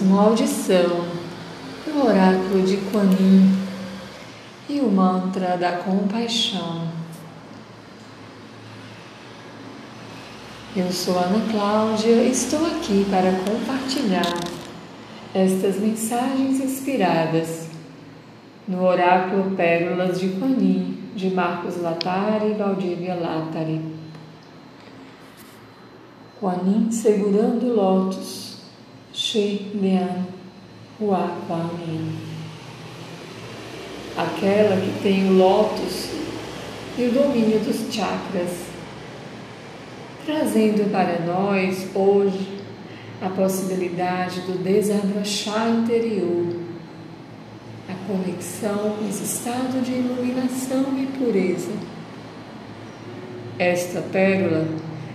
uma audição do Oráculo de Kuan Yin e o mantra da compaixão. Eu sou Ana Cláudia estou aqui para compartilhar estas mensagens inspiradas no Oráculo Pérolas de Kuan Yin de Marcos Latari e Valdívia Latari. Kuan segurando lótus, Shi Lian Hua Kuan Aquela que tem o lótus e o domínio dos chakras, trazendo para nós hoje a possibilidade do desabrochar interior conexão com esse estado de iluminação e pureza. Esta pérola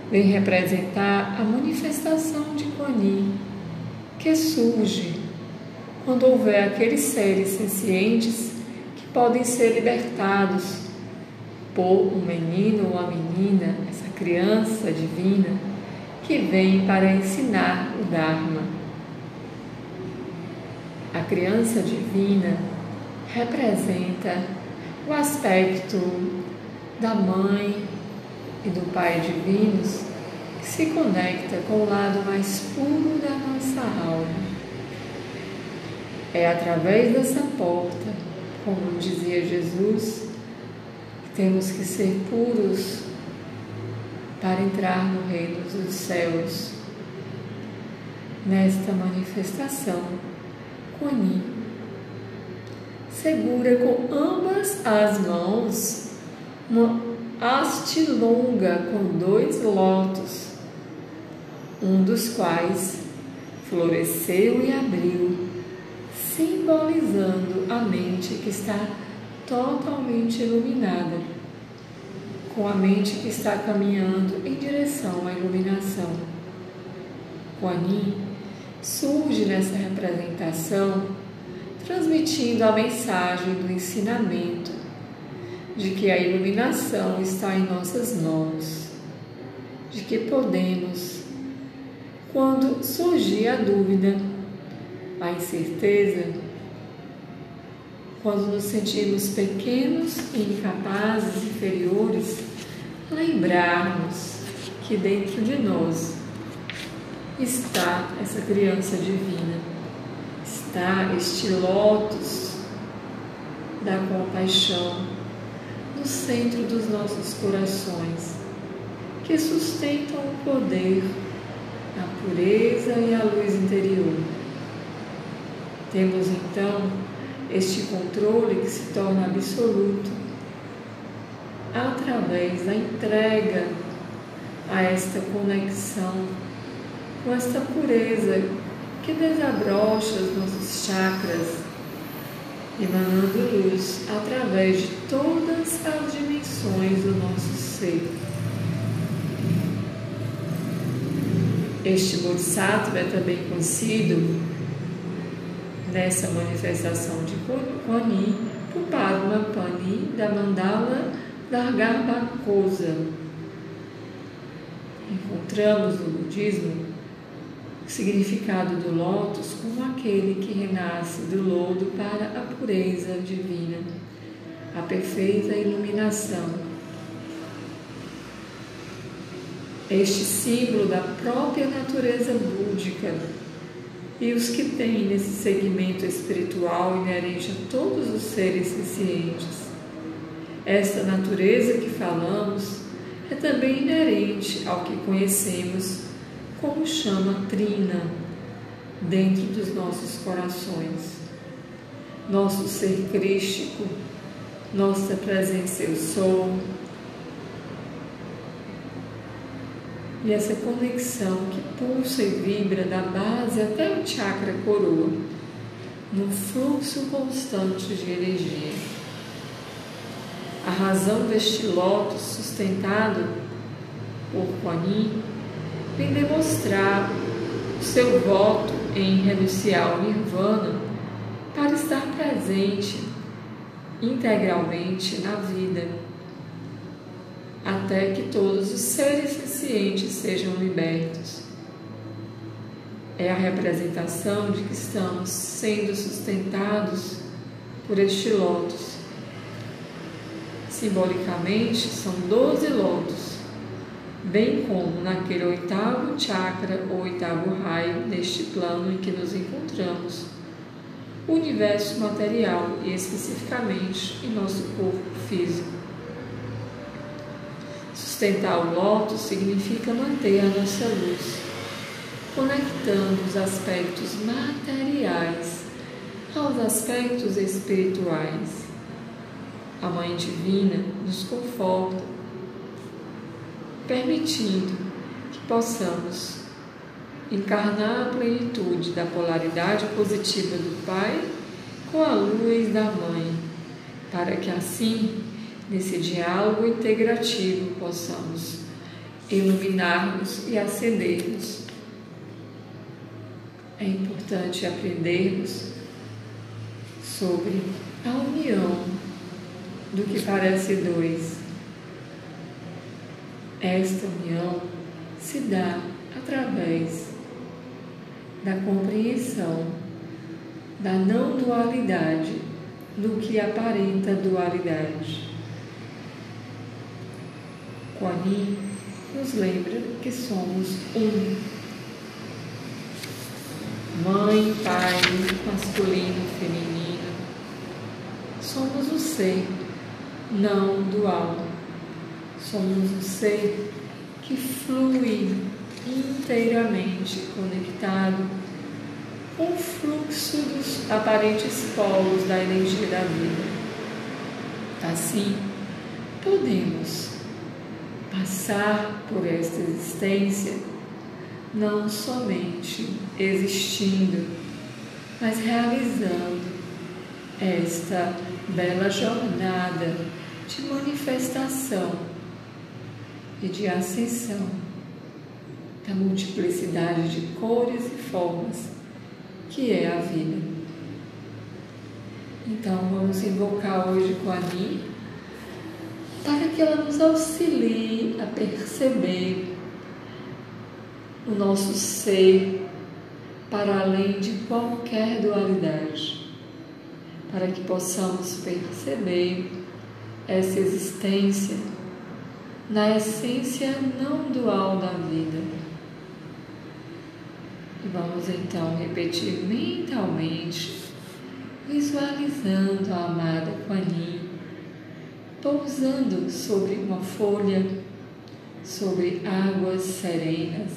vem representar a manifestação de Kuan Yin, que surge quando houver aqueles seres sencientes que podem ser libertados por um menino ou uma menina, essa criança divina, que vem para ensinar o Dharma. A criança divina representa o aspecto da mãe e do pai divinos se conecta com o lado mais puro da nossa alma. É através dessa porta, como dizia Jesus, que temos que ser puros para entrar no reino dos céus. Nesta manifestação, Kuan segura com ambas as mãos uma haste longa com dois lotos, um dos quais floresceu e abriu, simbolizando a mente que está totalmente iluminada, com a mente que está caminhando em direção à iluminação. O Anin surge nessa representação transmitindo a mensagem do ensinamento de que a iluminação está em nossas mãos, de que podemos, quando surgir a dúvida, a incerteza, quando nos sentimos pequenos e incapazes, inferiores, lembrarmos que dentro de nós está essa criança divina está este lótus da compaixão no centro dos nossos corações, que sustentam o poder, a pureza e a luz interior. Temos então este controle que se torna absoluto através da entrega a esta conexão com esta pureza que desabrocha os nossos chakras, emanando luz através de todas as dimensões do nosso ser. Este Bodhisattva é também conhecido nessa manifestação de Yin por Padma Pani da Mandala Dhargarbhakosa. Encontramos no budismo o significado do lótus como aquele que renasce do lodo para a pureza divina, a perfeita iluminação. Este símbolo da própria natureza búdica e os que têm nesse segmento espiritual inerente a todos os seres cientes. Esta natureza que falamos é também inerente ao que conhecemos como chama trina dentro dos nossos corações. Nosso ser crístico, nossa presença eu sou. E essa conexão que pulsa e vibra da base até o chakra coroa, num fluxo constante de energia. A razão deste lótus sustentado por Kuan Yin vem demonstrar o seu voto em renunciar ao nirvana para estar presente integralmente na vida. Até que todos os seres sencientes sejam libertos. É a representação de que estamos sendo sustentados por este lótus. Simbolicamente, são doze lótus, bem como naquele oitavo chakra ou oitavo raio neste plano em que nos encontramos, o universo material e especificamente em nosso corpo físico. Sustentar o lótus significa manter a nossa luz, conectando os aspectos materiais aos aspectos espirituais. A Mãe Divina nos conforta, permitindo que possamos encarnar a plenitude da polaridade positiva do Pai com a luz da Mãe, para que assim nesse diálogo integrativo possamos iluminar-nos e acendermos. É importante aprendermos sobre a união do que parece dois. Esta união se dá através da compreensão da não dualidade do que aparenta dualidade. Kuan nos lembra que somos um. Mãe, pai, masculino, feminino. Somos o ser não dual. Somos o ser que flui inteiramente conectado com o fluxo dos aparentes polos da energia da vida. Assim, podemos passar por esta existência não somente existindo, mas realizando esta bela jornada de manifestação e de ascensão da multiplicidade de cores e formas que é a vida. Então vamos invocar hoje com a Ni para que ela nos auxilie a perceber o nosso ser para além de qualquer dualidade, para que possamos perceber essa existência na essência não dual da vida. E vamos então repetir mentalmente, visualizando a amada Kuan pousando sobre uma folha, sobre águas serenas,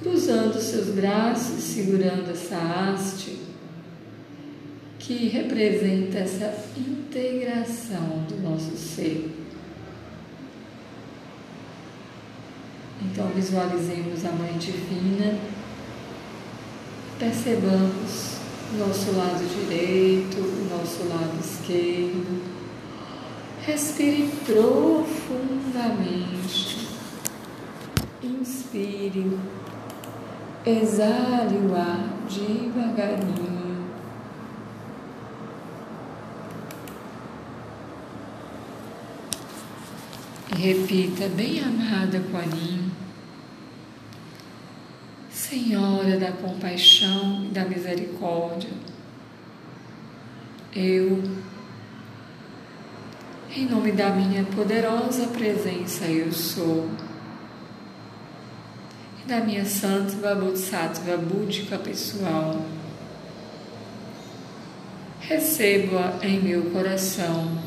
cruzando seus braços, segurando essa haste que representa essa integração do nosso ser. Então visualizemos a Mãe Divina, percebamos o nosso lado direito, o nosso lado esquerdo Respire profundamente. Inspire. Exale o ar devagarinho. Repita, bem amada Quanim, Senhora da compaixão e da misericórdia, eu em nome da minha poderosa presença, eu sou. E da minha Santa Bodhisattva búdica pessoal. Recebo-a em meu coração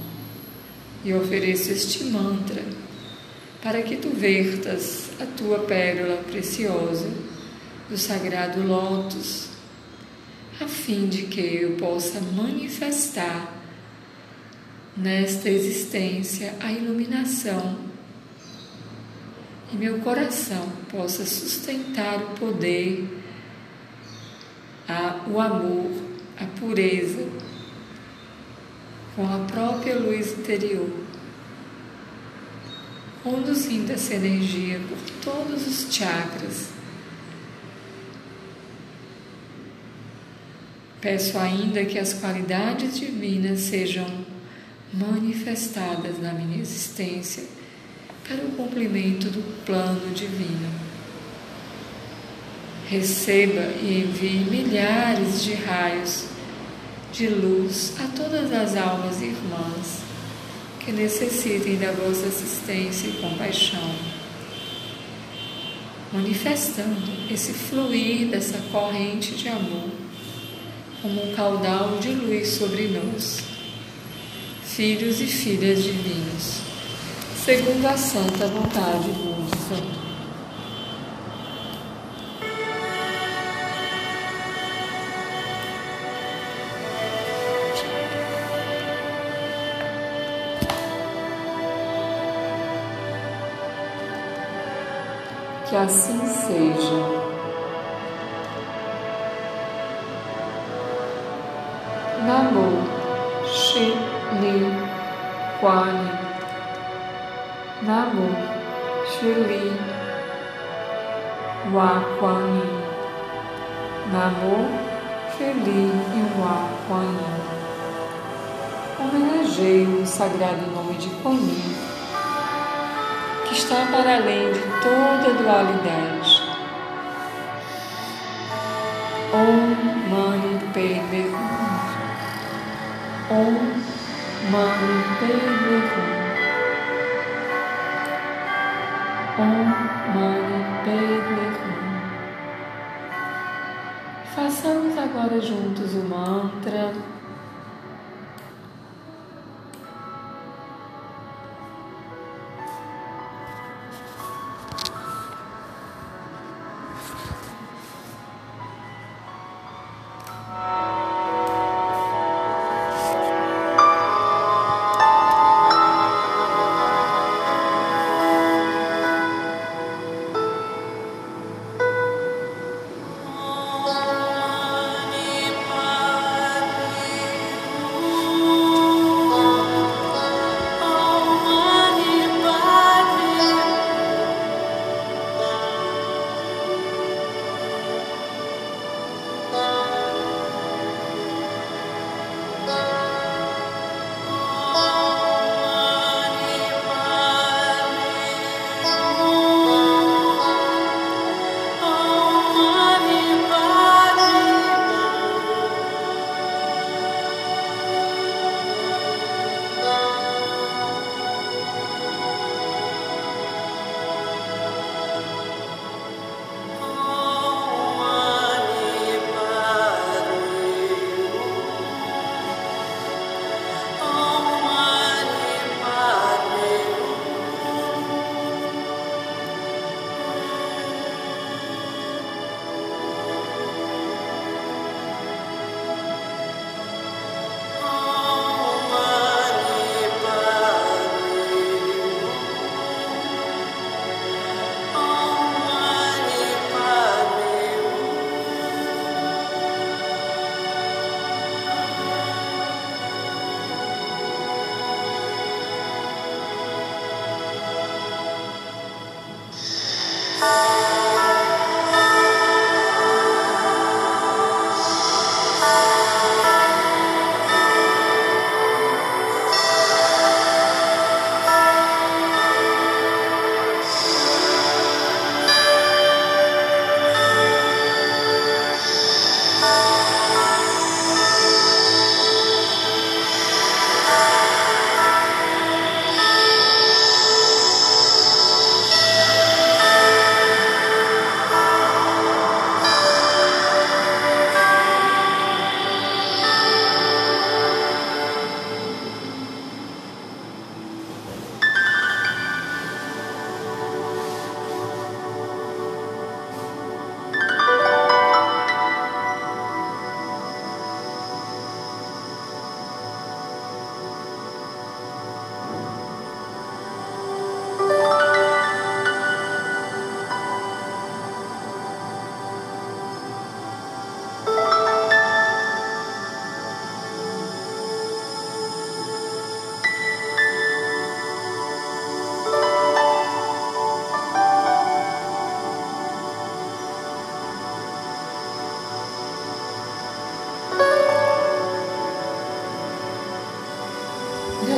e ofereço este mantra para que tu vertas a tua pérola preciosa do sagrado lótus, a fim de que eu possa manifestar nesta existência a iluminação e meu coração possa sustentar o poder, a, o amor, a pureza, com a própria luz interior, conduzindo essa energia por todos os chakras. Peço ainda que as qualidades divinas sejam manifestadas na minha existência para o cumprimento do plano divino. Receba e envie milhares de raios de luz a todas as almas irmãs que necessitem da vossa assistência e compaixão, manifestando esse fluir dessa corrente de amor como um caudal de luz sobre nós, filhos e filhas divinos, segundo a santa vontade Santo. Que assim seja. Kuan Namo Shi Li Wa Kuan Namo Shi Li Wa Kuan Homenageio o sagrado nome de Kuan que está para além de toda dualidade. Om Mani Padme Hum. Om Mani Padme Hum. Om Mani Padme Hum. Façamos agora juntos o mantra.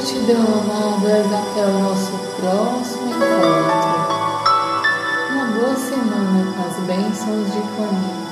Gratidão, amadas. Até o nosso próximo encontro. Uma boa semana com as bênçãos de Juanita.